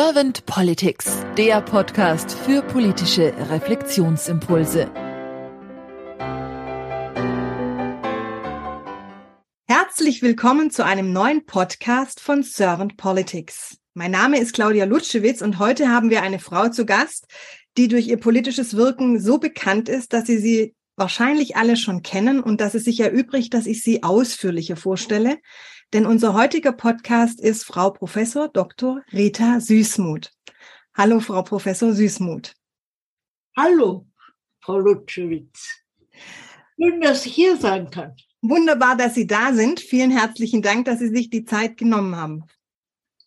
Servant Politics, der Podcast für politische Reflexionsimpulse. Herzlich willkommen zu einem neuen Podcast von Servant Politics. Mein Name ist Claudia Lutschewitz und heute haben wir eine Frau zu Gast, die durch ihr politisches Wirken so bekannt ist, dass Sie sie wahrscheinlich alle schon kennen und dass es sich erübrigt, dass ich sie ausführlicher vorstelle. Denn unser heutiger Podcast ist Frau Professor Dr. Rita Süßmuth. Hallo, Frau Professor Süßmuth. Hallo, Frau Lutschewitz. Schön, dass ich hier sein kann. Wunderbar, dass Sie da sind. Vielen herzlichen Dank, dass Sie sich die Zeit genommen haben.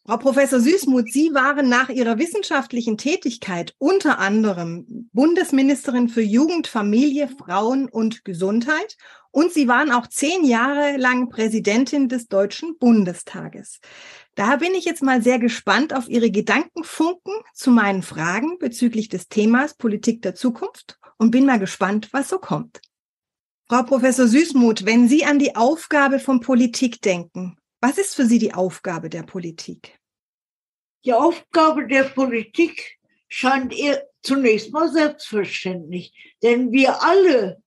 Frau Professor Süßmuth, Sie waren nach Ihrer wissenschaftlichen Tätigkeit unter anderem Bundesministerin für Jugend, Familie, Frauen und Gesundheit und Sie waren auch zehn Jahre lang Präsidentin des Deutschen Bundestages. Da bin ich jetzt mal sehr gespannt auf Ihre Gedankenfunken zu meinen Fragen bezüglich des Themas Politik der Zukunft und bin mal gespannt, was so kommt. Frau Professor Süßmuth, wenn Sie an die Aufgabe von Politik denken, was ist für Sie die Aufgabe der Politik? Die Aufgabe der Politik scheint ihr zunächst mal selbstverständlich, denn wir alle,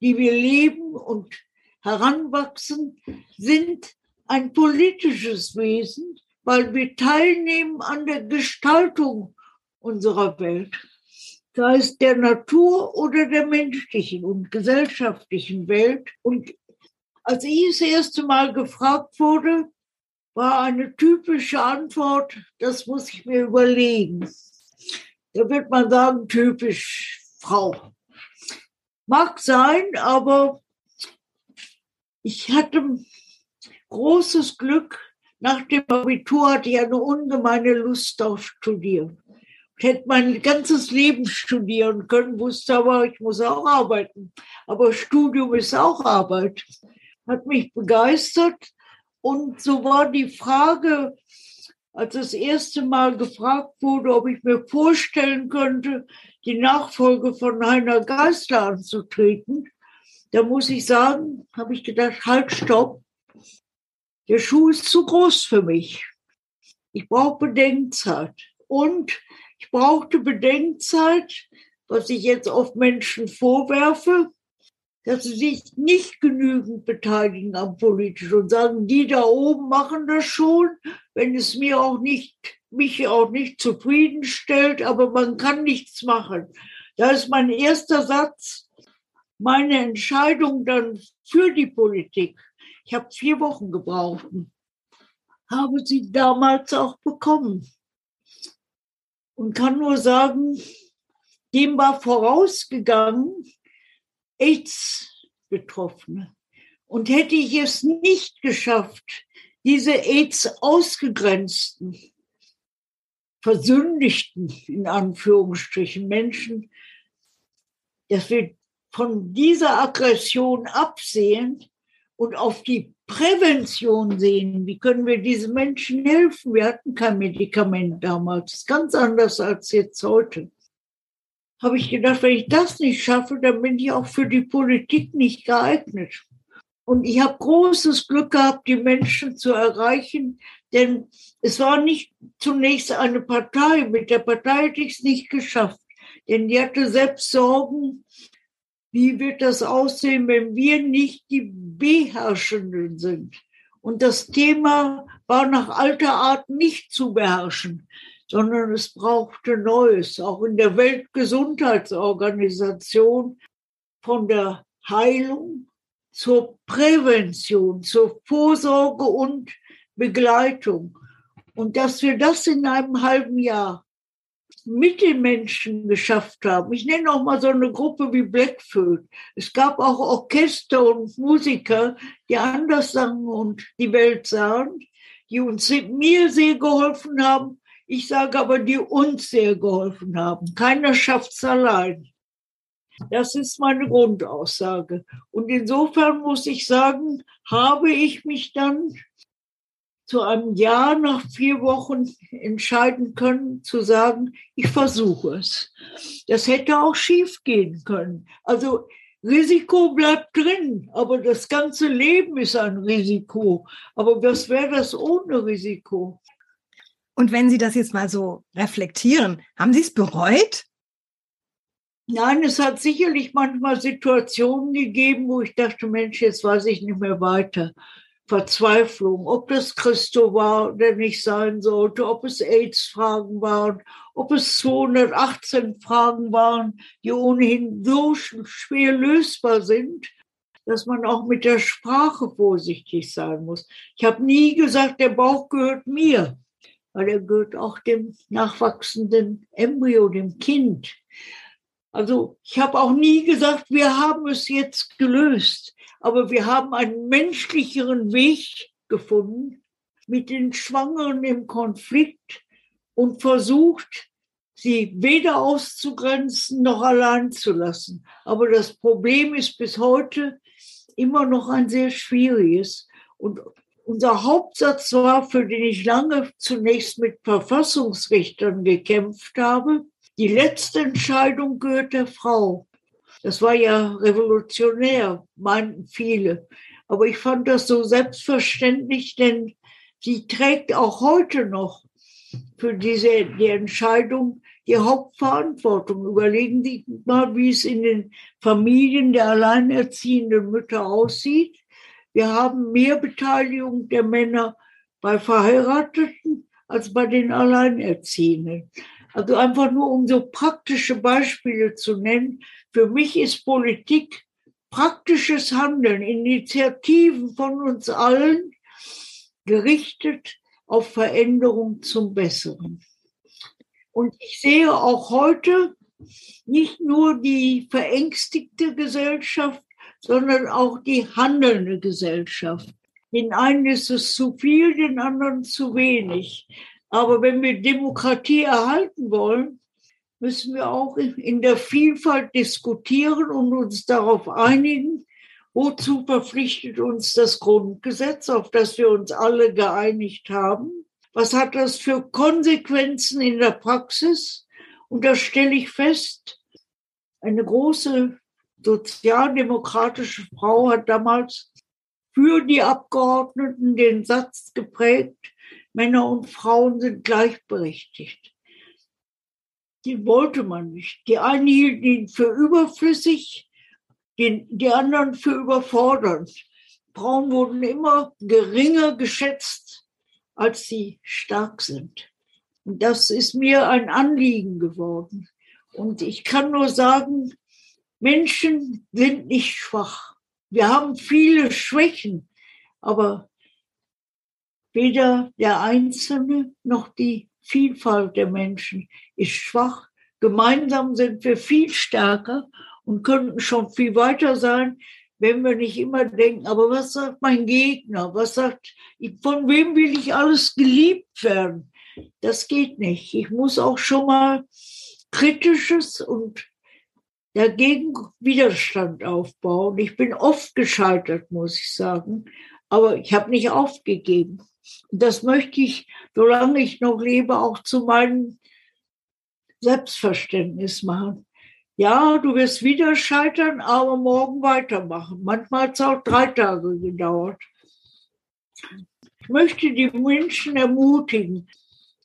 die wir leben und heranwachsen, sind ein politisches Wesen, weil wir teilnehmen an der Gestaltung unserer Welt, sei es der Natur oder der menschlichen und gesellschaftlichen Welt. Und als ich das erste Mal gefragt wurde, war eine typische Antwort, das muss ich mir überlegen. Da wird man sagen, typisch Frau. Mag sein, aber ich hatte großes Glück. Nach dem Abitur hatte ich eine ungemeine Lust auf Studieren. Ich hätte mein ganzes Leben studieren können, wusste aber, ich muss auch arbeiten. Aber Studium ist auch Arbeit hat mich begeistert. Und so war die Frage, als das erste Mal gefragt wurde, ob ich mir vorstellen könnte, die Nachfolge von Heiner Geister anzutreten, da muss ich sagen, habe ich gedacht, halt, stopp. Der Schuh ist zu groß für mich. Ich brauche Bedenkzeit. Und ich brauchte Bedenkzeit, was ich jetzt oft Menschen vorwerfe, dass sie sich nicht genügend beteiligen am Politischen und sagen, die da oben machen das schon, wenn es mir auch nicht, mich auch nicht zufriedenstellt, aber man kann nichts machen. Da ist mein erster Satz, meine Entscheidung dann für die Politik. Ich habe vier Wochen gebraucht, habe sie damals auch bekommen und kann nur sagen, dem war vorausgegangen, AIDS-Betroffene. Und hätte ich es nicht geschafft, diese AIDS ausgegrenzten, versündigten, in Anführungsstrichen, Menschen, dass wir von dieser Aggression absehen und auf die Prävention sehen. Wie können wir diesen Menschen helfen? Wir hatten kein Medikament damals. Ganz anders als jetzt heute habe ich gedacht, wenn ich das nicht schaffe, dann bin ich auch für die Politik nicht geeignet. Und ich habe großes Glück gehabt, die Menschen zu erreichen, denn es war nicht zunächst eine Partei. Mit der Partei hätte ich es nicht geschafft, denn die hatte selbst Sorgen, wie wird das aussehen, wenn wir nicht die Beherrschenden sind. Und das Thema war nach alter Art nicht zu beherrschen sondern es brauchte Neues, auch in der Weltgesundheitsorganisation von der Heilung zur Prävention, zur Vorsorge und Begleitung. Und dass wir das in einem halben Jahr mit den Menschen geschafft haben. Ich nenne auch mal so eine Gruppe wie Blackfoot. Es gab auch Orchester und Musiker, die anders sangen und die Welt sahen, die uns mir sehr geholfen haben, ich sage aber, die uns sehr geholfen haben. Keiner schafft es allein. Das ist meine Grundaussage. Und insofern muss ich sagen, habe ich mich dann zu einem Jahr nach vier Wochen entscheiden können, zu sagen, ich versuche es. Das hätte auch schief gehen können. Also Risiko bleibt drin, aber das ganze Leben ist ein Risiko. Aber was wäre das ohne Risiko? Und wenn Sie das jetzt mal so reflektieren, haben Sie es bereut? Nein, es hat sicherlich manchmal Situationen gegeben, wo ich dachte, Mensch, jetzt weiß ich nicht mehr weiter. Verzweiflung, ob das Christo war, der nicht sein sollte, ob es AIDS-Fragen waren, ob es 218 Fragen waren, die ohnehin so schwer lösbar sind, dass man auch mit der Sprache vorsichtig sein muss. Ich habe nie gesagt, der Bauch gehört mir, weil er gehört auch dem nachwachsenden Embryo, dem Kind. Also ich habe auch nie gesagt, wir haben es jetzt gelöst, aber wir haben einen menschlicheren Weg gefunden mit den Schwangeren im Konflikt und versucht, sie weder auszugrenzen noch allein zu lassen. Aber das Problem ist bis heute immer noch ein sehr schwieriges. Und unser Hauptsatz war, für den ich lange zunächst mit Verfassungsrichtern gekämpft habe, die letzte Entscheidung gehört der Frau. Das war ja revolutionär, meinten viele. Aber ich fand das so selbstverständlich, denn sie trägt auch heute noch für diese die Entscheidung die Hauptverantwortung. Überlegen Sie mal, wie es in den Familien der alleinerziehenden Mütter aussieht. Wir haben mehr Beteiligung der Männer bei Verheirateten als bei den Alleinerziehenden. Also einfach nur um so praktische Beispiele zu nennen. Für mich ist Politik praktisches Handeln, Initiativen von uns allen gerichtet auf Veränderung zum Besseren. Und ich sehe auch heute nicht nur die verängstigte Gesellschaft, sondern auch die handelnde Gesellschaft. Den einen ist es zu viel, den anderen zu wenig. Aber wenn wir Demokratie erhalten wollen, müssen wir auch in der Vielfalt diskutieren und uns darauf einigen, wozu verpflichtet uns das Grundgesetz, auf das wir uns alle geeinigt haben. Was hat das für Konsequenzen in der Praxis? Und da stelle ich fest, eine große sozialdemokratische Frau hat damals für die Abgeordneten den Satz geprägt, Männer und Frauen sind gleichberechtigt. Die wollte man nicht. Die einen hielten ihn für überflüssig, die, die anderen für überfordernd. Frauen wurden immer geringer geschätzt, als sie stark sind. Und das ist mir ein Anliegen geworden. Und ich kann nur sagen, Menschen sind nicht schwach. Wir haben viele Schwächen, aber Weder der Einzelne noch die Vielfalt der Menschen ist schwach. Gemeinsam sind wir viel stärker und könnten schon viel weiter sein, wenn wir nicht immer denken, aber was sagt mein Gegner? Was sagt, von wem will ich alles geliebt werden? Das geht nicht. Ich muss auch schon mal kritisches und dagegen Widerstand aufbauen. Ich bin oft gescheitert, muss ich sagen, aber ich habe nicht aufgegeben. Das möchte ich, solange ich noch lebe, auch zu meinem Selbstverständnis machen. Ja, du wirst wieder scheitern, aber morgen weitermachen. Manchmal hat es auch drei Tage gedauert. Ich möchte die Menschen ermutigen.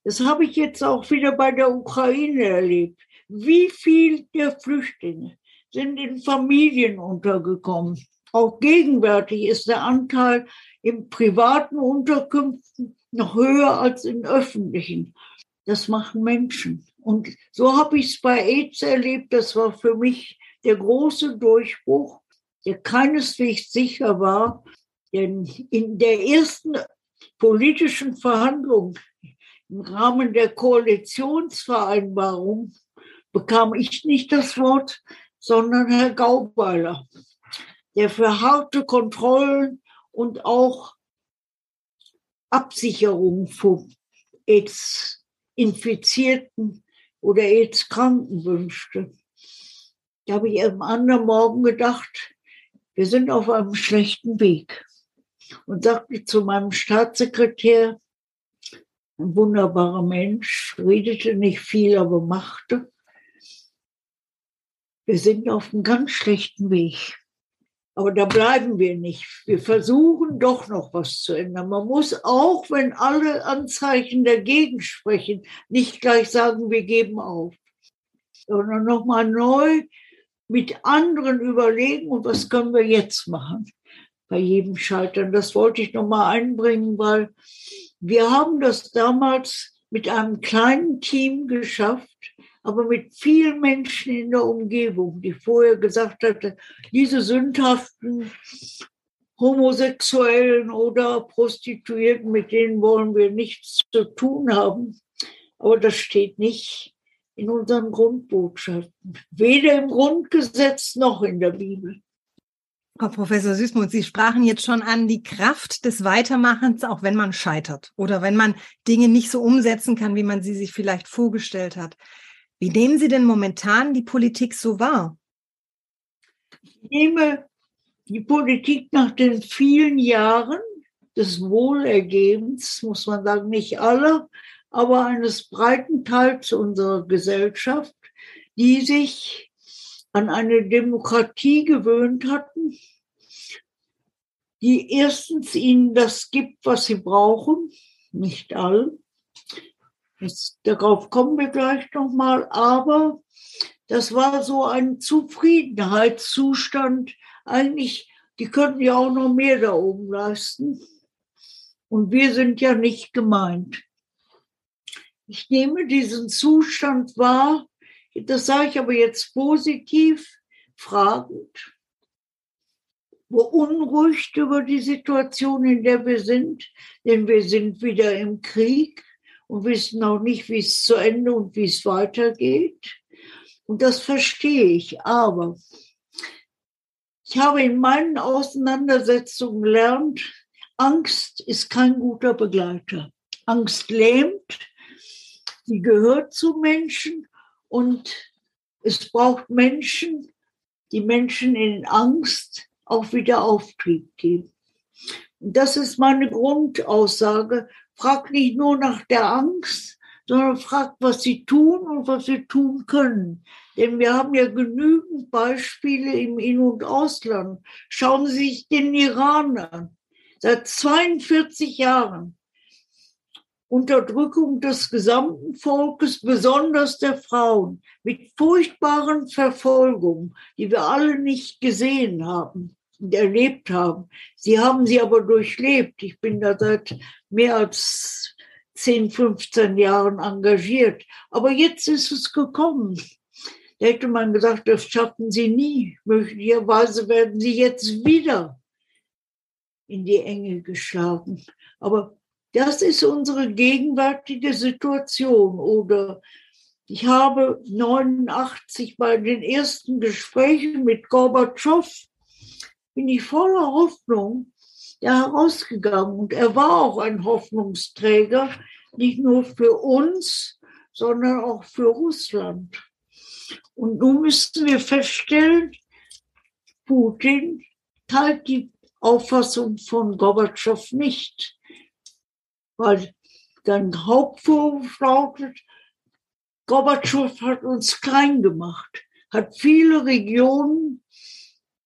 Das habe ich jetzt auch wieder bei der Ukraine erlebt. Wie viele der Flüchtlinge sind in Familien untergekommen? Auch gegenwärtig ist der Anteil in privaten Unterkünften noch höher als in öffentlichen. Das machen Menschen. Und so habe ich es bei AIDS erlebt. Das war für mich der große Durchbruch, der keineswegs sicher war. Denn in der ersten politischen Verhandlung im Rahmen der Koalitionsvereinbarung bekam ich nicht das Wort, sondern Herr Gaubeiler, der für harte Kontrollen und auch Absicherung von AIDS-Infizierten oder AIDS-Kranken wünschte. Da habe ich am anderen Morgen gedacht, wir sind auf einem schlechten Weg. Und sagte zu meinem Staatssekretär, ein wunderbarer Mensch, redete nicht viel, aber machte, wir sind auf einem ganz schlechten Weg. Aber da bleiben wir nicht. Wir versuchen doch noch was zu ändern. Man muss auch, wenn alle Anzeichen dagegen sprechen, nicht gleich sagen, wir geben auf, sondern nochmal neu mit anderen überlegen und was können wir jetzt machen bei jedem Scheitern. Das wollte ich nochmal einbringen, weil wir haben das damals mit einem kleinen Team geschafft, aber mit vielen Menschen in der Umgebung, die vorher gesagt hatte, diese sündhaften Homosexuellen oder Prostituierten, mit denen wollen wir nichts zu tun haben. Aber das steht nicht in unseren Grundbotschaften, weder im Grundgesetz noch in der Bibel. Frau Professor Süßmuth, Sie sprachen jetzt schon an die Kraft des Weitermachens, auch wenn man scheitert oder wenn man Dinge nicht so umsetzen kann, wie man sie sich vielleicht vorgestellt hat. Wie nehmen Sie denn momentan die Politik so wahr? Ich nehme die Politik nach den vielen Jahren des Wohlergebens, muss man sagen, nicht alle, aber eines breiten Teils unserer Gesellschaft, die sich an eine Demokratie gewöhnt hatten, die erstens ihnen das gibt, was sie brauchen, nicht alle, Jetzt, darauf kommen wir gleich nochmal, aber das war so ein Zufriedenheitszustand. Eigentlich, die könnten ja auch noch mehr da oben leisten. Und wir sind ja nicht gemeint. Ich nehme diesen Zustand wahr, das sage ich aber jetzt positiv, fragend, beunruhigt über die Situation, in der wir sind, denn wir sind wieder im Krieg und wissen auch nicht, wie es zu Ende und wie es weitergeht. Und das verstehe ich. Aber ich habe in meinen Auseinandersetzungen gelernt, Angst ist kein guter Begleiter. Angst lähmt, sie gehört zu Menschen und es braucht Menschen, die Menschen in Angst auch wieder Auftrieb geben. Und das ist meine Grundaussage fragt nicht nur nach der Angst, sondern fragt, was sie tun und was sie tun können. Denn wir haben ja genügend Beispiele im In- und Ausland. Schauen Sie sich den Iran an. Seit 42 Jahren Unterdrückung des gesamten Volkes, besonders der Frauen, mit furchtbaren Verfolgungen, die wir alle nicht gesehen haben erlebt haben. Sie haben sie aber durchlebt. Ich bin da seit mehr als 10, 15 Jahren engagiert. Aber jetzt ist es gekommen. Da hätte man gesagt, das schaffen sie nie. Möglicherweise werden sie jetzt wieder in die Enge geschlagen. Aber das ist unsere gegenwärtige Situation. Oder ich habe 89 bei den ersten Gesprächen mit Gorbatschow bin ich voller Hoffnung da herausgegangen. Und er war auch ein Hoffnungsträger, nicht nur für uns, sondern auch für Russland. Und nun müssten wir feststellen, Putin teilt die Auffassung von Gorbatschow nicht, weil sein Hauptvorwurf lautet, Gorbatschow hat uns klein gemacht, hat viele Regionen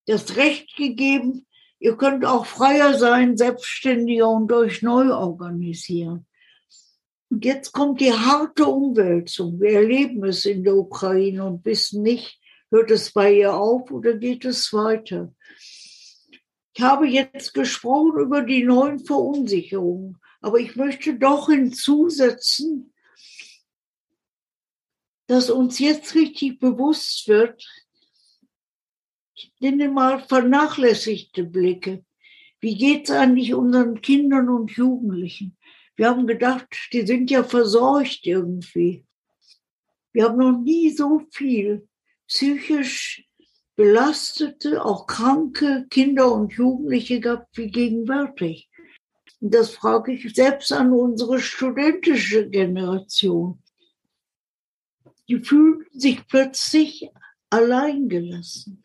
das Recht gegeben, ihr könnt auch freier sein, selbstständiger und euch neu organisieren. Und jetzt kommt die harte Umwälzung. Wir erleben es in der Ukraine und wissen nicht, hört es bei ihr auf oder geht es weiter. Ich habe jetzt gesprochen über die neuen Verunsicherungen, aber ich möchte doch hinzusetzen, dass uns jetzt richtig bewusst wird, ich nenne mal vernachlässigte Blicke. Wie geht es eigentlich unseren Kindern und Jugendlichen? Wir haben gedacht, die sind ja versorgt irgendwie. Wir haben noch nie so viel psychisch belastete, auch kranke Kinder und Jugendliche gehabt wie gegenwärtig. Und das frage ich selbst an unsere studentische Generation. Die fühlten sich plötzlich alleingelassen.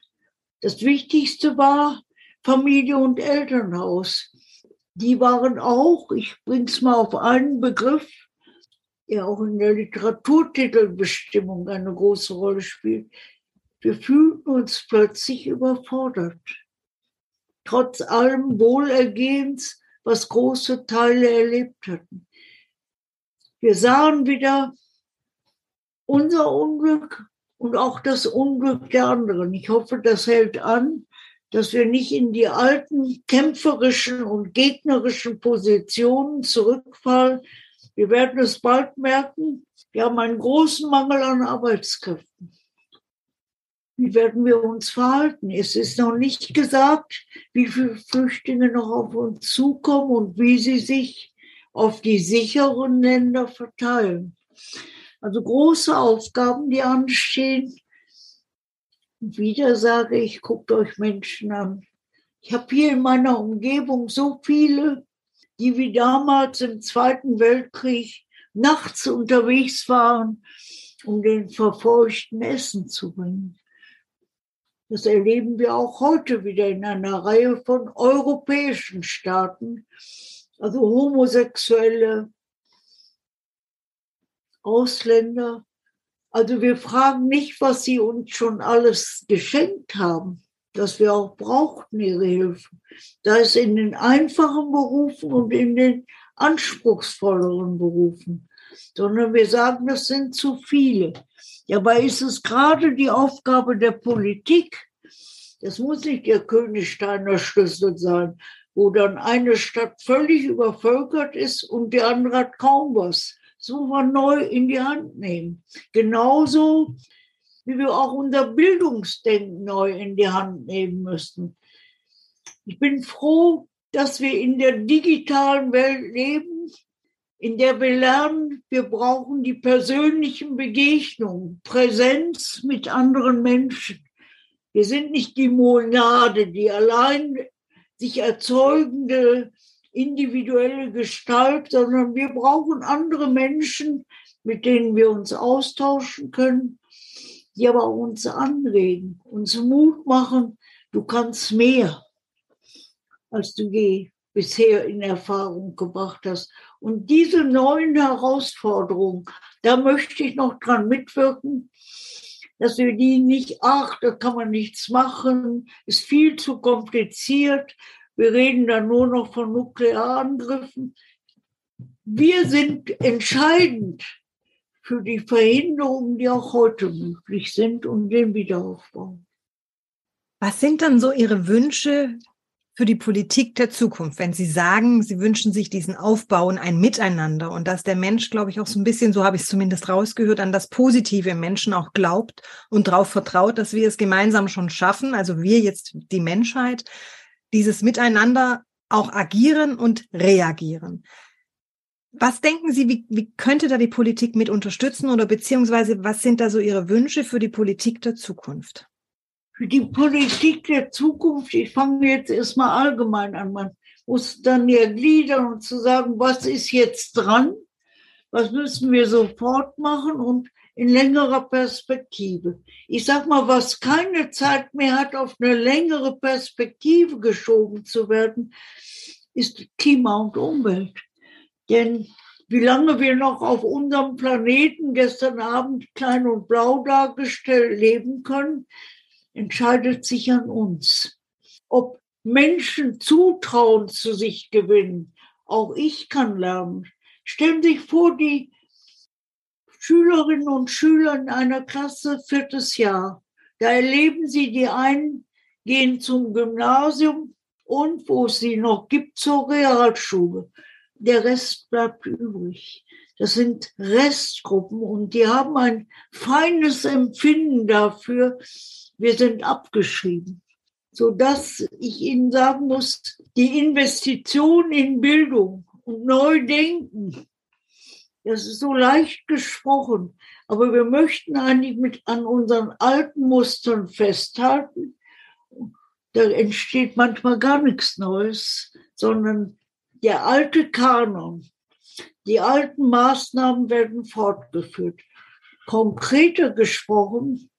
Das Wichtigste war Familie und Elternhaus. Die waren auch, ich bring's mal auf einen Begriff, der auch in der Literaturtitelbestimmung eine große Rolle spielt. Wir fühlten uns plötzlich überfordert. trotz allem Wohlergehens, was große Teile erlebt hatten. Wir sahen wieder unser Unglück und auch das Unglück der anderen. Ich hoffe, das hält an, dass wir nicht in die alten kämpferischen und gegnerischen Positionen zurückfallen. Wir werden es bald merken. Wir haben einen großen Mangel an Arbeitskräften. Wie werden wir uns verhalten? Es ist noch nicht gesagt, wie viele Flüchtlinge noch auf uns zukommen und wie sie sich auf die sicheren Länder verteilen. Also große Aufgaben, die anstehen. Wieder sage ich, guckt euch Menschen an. Ich habe hier in meiner Umgebung so viele, die wie damals im Zweiten Weltkrieg nachts unterwegs waren, um den Verfolgten Essen zu bringen. Das erleben wir auch heute wieder in einer Reihe von europäischen Staaten. Also Homosexuelle, Ausländer. Also wir fragen nicht, was sie uns schon alles geschenkt haben, dass wir auch brauchten ihre Hilfe. Da ist in den einfachen Berufen und in den anspruchsvolleren Berufen, sondern wir sagen, das sind zu viele. Dabei ist es gerade die Aufgabe der Politik, das muss nicht der Königsteiner Schlüssel sein, wo dann eine Stadt völlig übervölkert ist und die andere hat kaum was wir neu in die Hand nehmen. Genauso wie wir auch unser Bildungsdenken neu in die Hand nehmen müssen. Ich bin froh, dass wir in der digitalen Welt leben, in der wir lernen, wir brauchen die persönlichen Begegnungen, Präsenz mit anderen Menschen. Wir sind nicht die Monade, die allein sich erzeugende individuelle Gestalt, sondern wir brauchen andere Menschen, mit denen wir uns austauschen können, die aber uns anregen, uns Mut machen, du kannst mehr, als du je bisher in Erfahrung gebracht hast. Und diese neuen Herausforderungen, da möchte ich noch dran mitwirken, dass wir die nicht, ach, da kann man nichts machen, ist viel zu kompliziert, wir reden dann nur noch von Nuklearangriffen. Wir sind entscheidend für die Verhinderungen, die auch heute möglich sind und den Wiederaufbau. Was sind dann so Ihre Wünsche für die Politik der Zukunft, wenn Sie sagen, Sie wünschen sich diesen Aufbau und ein Miteinander und dass der Mensch, glaube ich, auch so ein bisschen, so habe ich es zumindest rausgehört, an das Positive Menschen auch glaubt und darauf vertraut, dass wir es gemeinsam schon schaffen, also wir jetzt die Menschheit, dieses Miteinander auch agieren und reagieren. Was denken Sie, wie, wie könnte da die Politik mit unterstützen oder beziehungsweise was sind da so Ihre Wünsche für die Politik der Zukunft? Für die Politik der Zukunft, ich fange jetzt erstmal allgemein an, man muss dann ja gliedern und zu sagen, was ist jetzt dran, was müssen wir sofort machen und in längerer Perspektive. Ich sag mal, was keine Zeit mehr hat, auf eine längere Perspektive geschoben zu werden, ist Klima und Umwelt. Denn wie lange wir noch auf unserem Planeten gestern Abend klein und blau dargestellt leben können, entscheidet sich an uns. Ob Menschen Zutrauen zu sich gewinnen, auch ich kann lernen. Stellen Sie sich vor, die Schülerinnen und Schüler in einer Klasse viertes Jahr. Da erleben sie, die einen gehen zum Gymnasium und wo es sie noch gibt, zur Realschule. Der Rest bleibt übrig. Das sind Restgruppen und die haben ein feines Empfinden dafür. Wir sind abgeschrieben. So dass ich Ihnen sagen muss, die Investition in Bildung und Neudenken das ist so leicht gesprochen. Aber wir möchten eigentlich mit an unseren alten Mustern festhalten. Da entsteht manchmal gar nichts Neues, sondern der alte Kanon, die alten Maßnahmen werden fortgeführt. Konkreter gesprochen,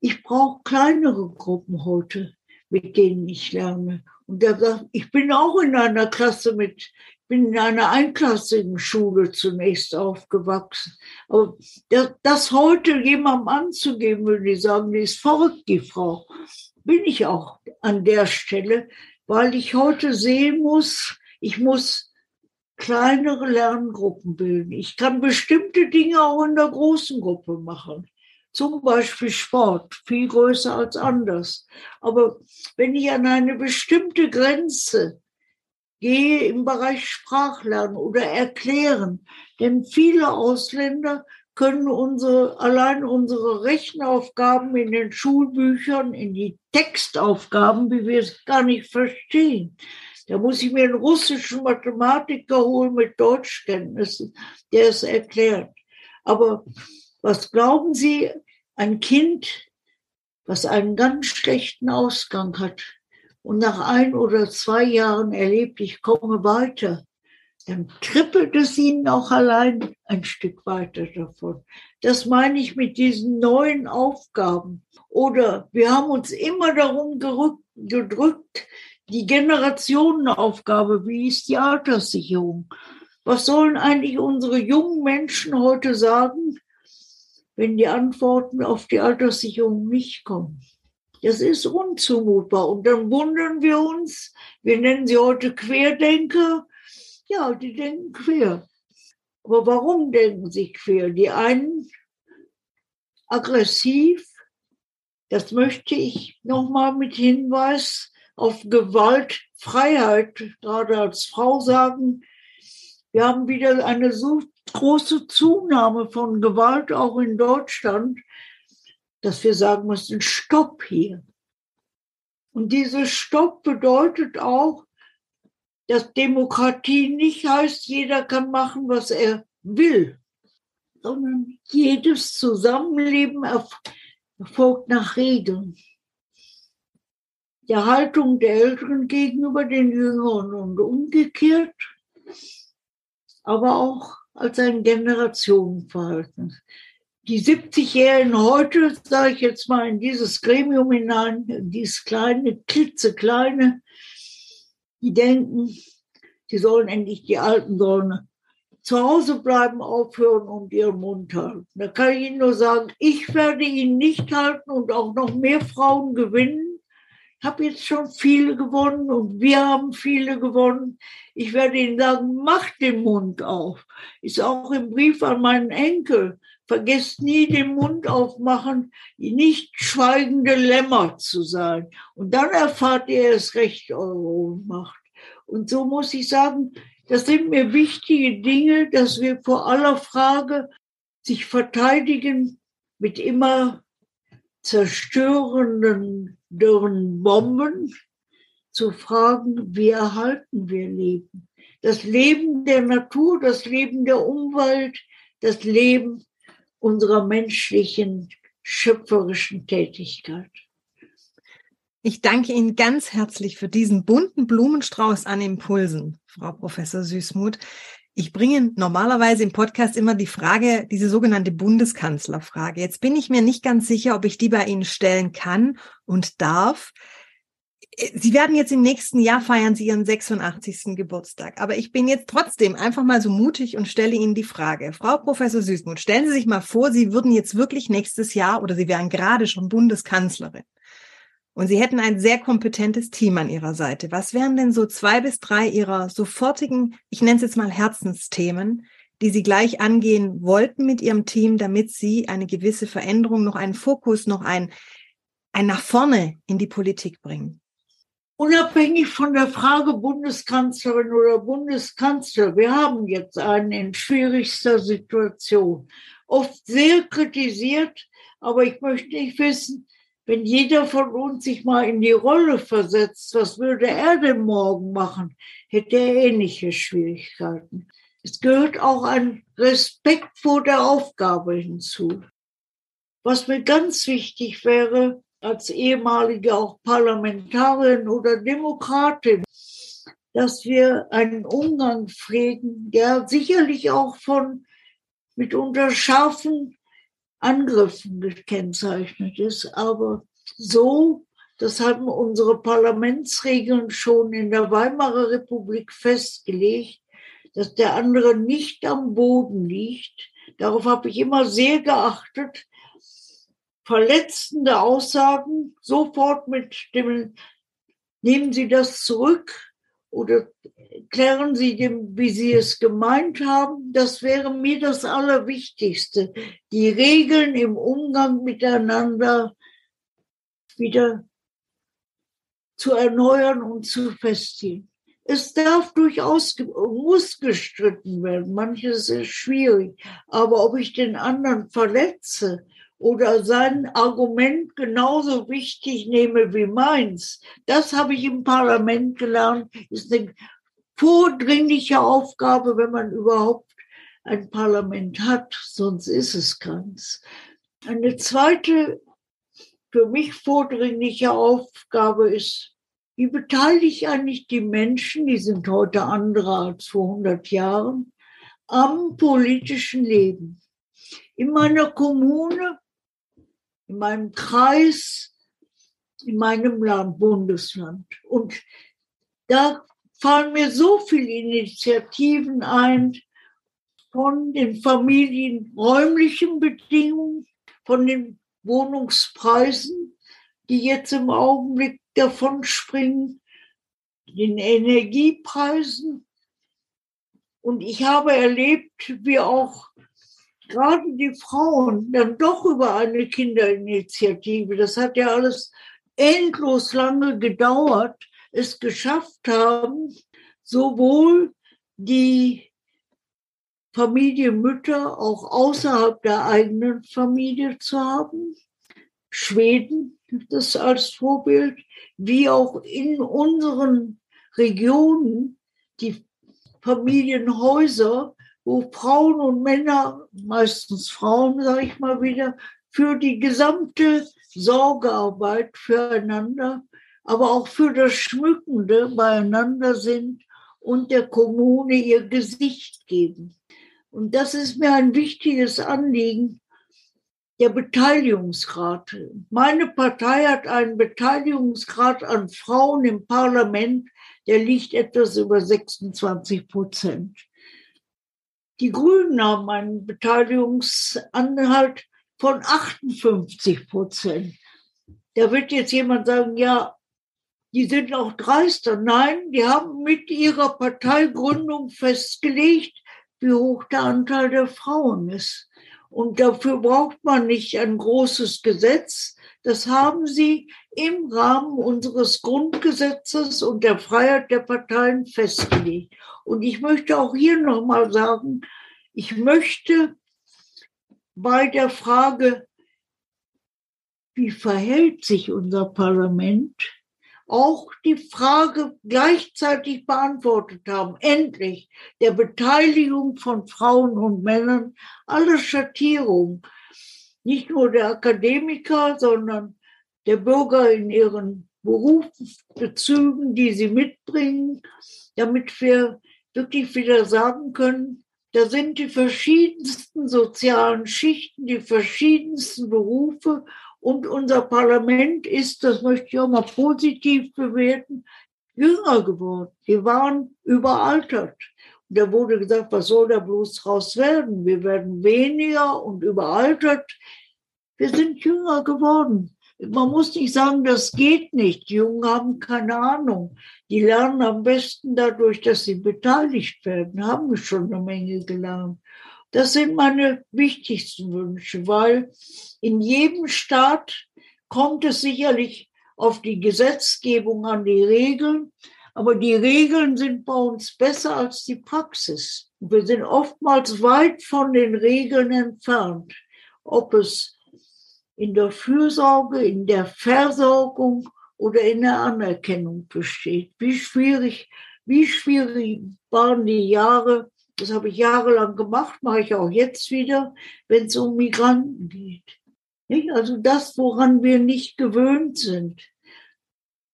ich brauche kleinere Gruppen heute, mit denen ich lerne. Und der sagt, ich bin auch in einer Klasse mit bin in einer einklassigen Schule zunächst aufgewachsen. Aber das, das heute jemandem anzugeben, würde ich sagen, die ist verrückt, die Frau. bin ich auch an der Stelle, weil ich heute sehen muss, ich muss kleinere Lerngruppen bilden. Ich kann bestimmte Dinge auch in der großen Gruppe machen. Zum Beispiel Sport, viel größer als anders. Aber wenn ich an eine bestimmte Grenze gehe im Bereich Sprachlernen oder Erklären, denn viele Ausländer können unsere, allein unsere Rechenaufgaben in den Schulbüchern, in die Textaufgaben, wie wir es gar nicht verstehen. Da muss ich mir einen russischen Mathematiker holen mit Deutschkenntnissen, der es erklärt. Aber was glauben Sie, ein Kind, was einen ganz schlechten Ausgang hat und nach ein oder zwei Jahren erlebt, ich komme weiter, dann trippelt es ihnen auch allein ein Stück weiter davon. Das meine ich mit diesen neuen Aufgaben. Oder wir haben uns immer darum gerückt, gedrückt, die Generationenaufgabe, wie ist die Alterssicherung? Was sollen eigentlich unsere jungen Menschen heute sagen, wenn die Antworten auf die Alterssicherung nicht kommen? Das ist unzumutbar. Und dann wundern wir uns, wir nennen sie heute Querdenker, ja, die denken quer. Aber warum denken sie quer? Die einen aggressiv, das möchte ich nochmal mit Hinweis auf Gewaltfreiheit, gerade als Frau sagen, wir haben wieder eine so große Zunahme von Gewalt auch in Deutschland, dass wir sagen müssen, Stopp hier. Und dieses Stopp bedeutet auch, dass Demokratie nicht heißt, jeder kann machen, was er will, sondern jedes Zusammenleben erfolgt nach Regeln. Der Haltung der Älteren gegenüber den Jüngeren und umgekehrt, aber auch als ein Generationenverhalten. Die 70-Jährigen heute, sage ich jetzt mal, in dieses Gremium hinein, dieses kleine, klitzekleine, die denken, sie sollen endlich, die Alten sollen zu Hause bleiben, aufhören und ihren Mund halten. Da kann ich Ihnen nur sagen, ich werde ihn nicht halten und auch noch mehr Frauen gewinnen. Ich habe jetzt schon viele gewonnen und wir haben viele gewonnen. Ich werde Ihnen sagen, macht den Mund auf. Ist auch im Brief an meinen Enkel. Vergesst nie den Mund aufmachen, nicht schweigende Lämmer zu sein. Und dann erfahrt ihr es recht eure Ohnmacht. Und so muss ich sagen, das sind mir wichtige Dinge, dass wir vor aller Frage sich verteidigen mit immer zerstörenden dürren Bomben, zu fragen, wie erhalten wir Leben? Das Leben der Natur, das Leben der Umwelt, das Leben unserer menschlichen, schöpferischen Tätigkeit. Ich danke Ihnen ganz herzlich für diesen bunten Blumenstrauß an Impulsen, Frau Professor Süßmuth. Ich bringe normalerweise im Podcast immer die Frage, diese sogenannte Bundeskanzlerfrage. Jetzt bin ich mir nicht ganz sicher, ob ich die bei Ihnen stellen kann und darf. Sie werden jetzt im nächsten Jahr feiern Sie Ihren 86. Geburtstag. Aber ich bin jetzt trotzdem einfach mal so mutig und stelle Ihnen die Frage. Frau Professor Süßmuth, stellen Sie sich mal vor, Sie würden jetzt wirklich nächstes Jahr oder Sie wären gerade schon Bundeskanzlerin. Und Sie hätten ein sehr kompetentes Team an Ihrer Seite. Was wären denn so zwei bis drei Ihrer sofortigen, ich nenne es jetzt mal Herzensthemen, die Sie gleich angehen wollten mit Ihrem Team, damit Sie eine gewisse Veränderung, noch einen Fokus, noch ein, ein nach vorne in die Politik bringen? Unabhängig von der Frage Bundeskanzlerin oder Bundeskanzler, wir haben jetzt einen in schwierigster Situation. Oft sehr kritisiert, aber ich möchte nicht wissen, wenn jeder von uns sich mal in die Rolle versetzt, was würde er denn morgen machen, hätte er ähnliche Schwierigkeiten. Es gehört auch ein Respekt vor der Aufgabe hinzu. Was mir ganz wichtig wäre, als ehemalige auch Parlamentarierin oder Demokratin, dass wir einen Umgang pflegen, der sicherlich auch von mitunter scharfen Angriffen gekennzeichnet ist, aber so, das haben unsere Parlamentsregeln schon in der Weimarer Republik festgelegt, dass der andere nicht am Boden liegt. Darauf habe ich immer sehr geachtet, verletzende Aussagen sofort mit dem, nehmen Sie das zurück oder klären Sie dem, wie Sie es gemeint haben. Das wäre mir das Allerwichtigste. Die Regeln im Umgang miteinander wieder zu erneuern und zu festigen. Es darf durchaus, muss gestritten werden. Manches ist schwierig. Aber ob ich den anderen verletze oder sein Argument genauso wichtig nehme wie meins, das habe ich im Parlament gelernt, ist eine vordringliche Aufgabe, wenn man überhaupt ein Parlament hat. Sonst ist es keins. Eine zweite für mich vordringliche Aufgabe ist, wie beteilige ich eigentlich die Menschen, die sind heute andere als vor 100 Jahren, am politischen Leben? In meiner Kommune, in meinem Kreis, in meinem Land, Bundesland. Und da fallen mir so viele Initiativen ein von den familienräumlichen Bedingungen, von den Wohnungspreisen, die jetzt im Augenblick davon springen, den Energiepreisen. Und ich habe erlebt, wie auch gerade die Frauen dann doch über eine Kinderinitiative, das hat ja alles endlos lange gedauert, es geschafft haben, sowohl die Familienmütter auch außerhalb der eigenen Familie zu haben. Schweden das als Vorbild, wie auch in unseren Regionen die Familienhäuser, wo Frauen und Männer, meistens Frauen, sage ich mal wieder, für die gesamte Sorgearbeit füreinander, aber auch für das Schmückende beieinander sind und der Kommune ihr Gesicht geben. Und das ist mir ein wichtiges Anliegen, der Beteiligungsgrad. Meine Partei hat einen Beteiligungsgrad an Frauen im Parlament, der liegt etwas über 26 Prozent. Die Grünen haben einen Beteiligungsanhalt von 58 Prozent. Da wird jetzt jemand sagen, ja, die sind auch dreister. Nein, die haben mit ihrer Parteigründung festgelegt, wie hoch der Anteil der Frauen ist. Und dafür braucht man nicht ein großes Gesetz. Das haben sie im Rahmen unseres Grundgesetzes und der Freiheit der Parteien festgelegt. Und ich möchte auch hier nochmal sagen, ich möchte bei der Frage, wie verhält sich unser Parlament, auch die Frage gleichzeitig beantwortet haben, endlich der Beteiligung von Frauen und Männern, alle Schattierungen, nicht nur der Akademiker, sondern der Bürger in ihren Berufsbezügen, die sie mitbringen, damit wir wirklich wieder sagen können, da sind die verschiedensten sozialen Schichten, die verschiedensten Berufe und unser Parlament ist, das möchte ich auch mal positiv bewerten, jünger geworden. Die waren überaltert. Und da wurde gesagt, was soll da bloß draus werden? Wir werden weniger und überaltert. Wir sind jünger geworden. Man muss nicht sagen, das geht nicht. Die Jungen haben keine Ahnung. Die lernen am besten dadurch, dass sie beteiligt werden, haben schon eine Menge gelernt. Das sind meine wichtigsten Wünsche, weil in jedem Staat kommt es sicherlich auf die Gesetzgebung an die Regeln, aber die Regeln sind bei uns besser als die Praxis. Wir sind oftmals weit von den Regeln entfernt, ob es in der Fürsorge, in der Versorgung oder in der Anerkennung besteht. Wie schwierig, wie schwierig waren die Jahre das habe ich jahrelang gemacht, mache ich auch jetzt wieder, wenn es um Migranten geht. Nicht? Also das, woran wir nicht gewöhnt sind,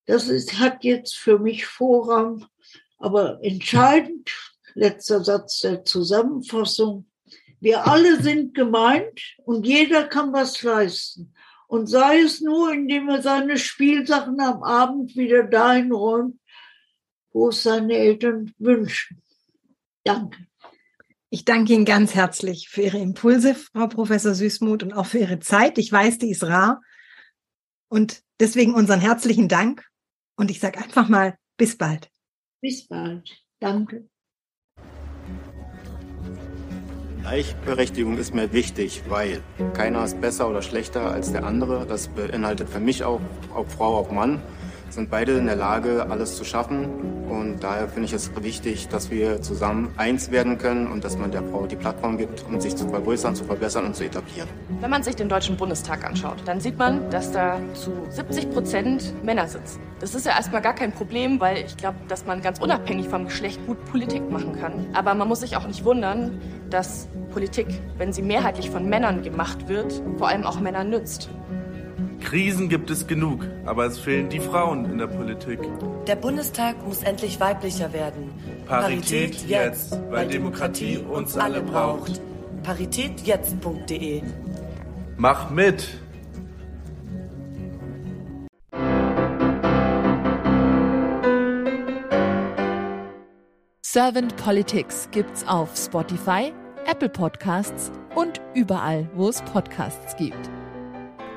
das ist, hat jetzt für mich Vorrang. Aber entscheidend, letzter Satz der Zusammenfassung, wir alle sind gemeint und jeder kann was leisten. Und sei es nur, indem er seine Spielsachen am Abend wieder dahin räumt, wo es seine Eltern wünschen. Danke. Ich danke Ihnen ganz herzlich für Ihre Impulse, Frau Professor Süßmuth, und auch für Ihre Zeit. Ich weiß, die ist rar. Und deswegen unseren herzlichen Dank. Und ich sage einfach mal, bis bald. Bis bald. Danke. Gleichberechtigung ist mir wichtig, weil keiner ist besser oder schlechter als der andere. Das beinhaltet für mich auch, ob Frau, ob Mann sind beide in der Lage, alles zu schaffen. Und daher finde ich es wichtig, dass wir zusammen eins werden können und dass man der Frau die Plattform gibt, um sich zu vergrößern, zu verbessern und zu etablieren. Wenn man sich den Deutschen Bundestag anschaut, dann sieht man, dass da zu 70 Prozent Männer sitzen. Das ist ja erstmal gar kein Problem, weil ich glaube, dass man ganz unabhängig vom Geschlecht gut Politik machen kann. Aber man muss sich auch nicht wundern, dass Politik, wenn sie mehrheitlich von Männern gemacht wird, vor allem auch Männern nützt. Krisen gibt es genug, aber es fehlen die Frauen in der Politik. Der Bundestag muss endlich weiblicher werden. Parität, Parität jetzt, weil Demokratie uns alle braucht. Paritätjetzt.de Mach mit! Servant Politics gibt's auf Spotify, Apple Podcasts und überall, wo es Podcasts gibt.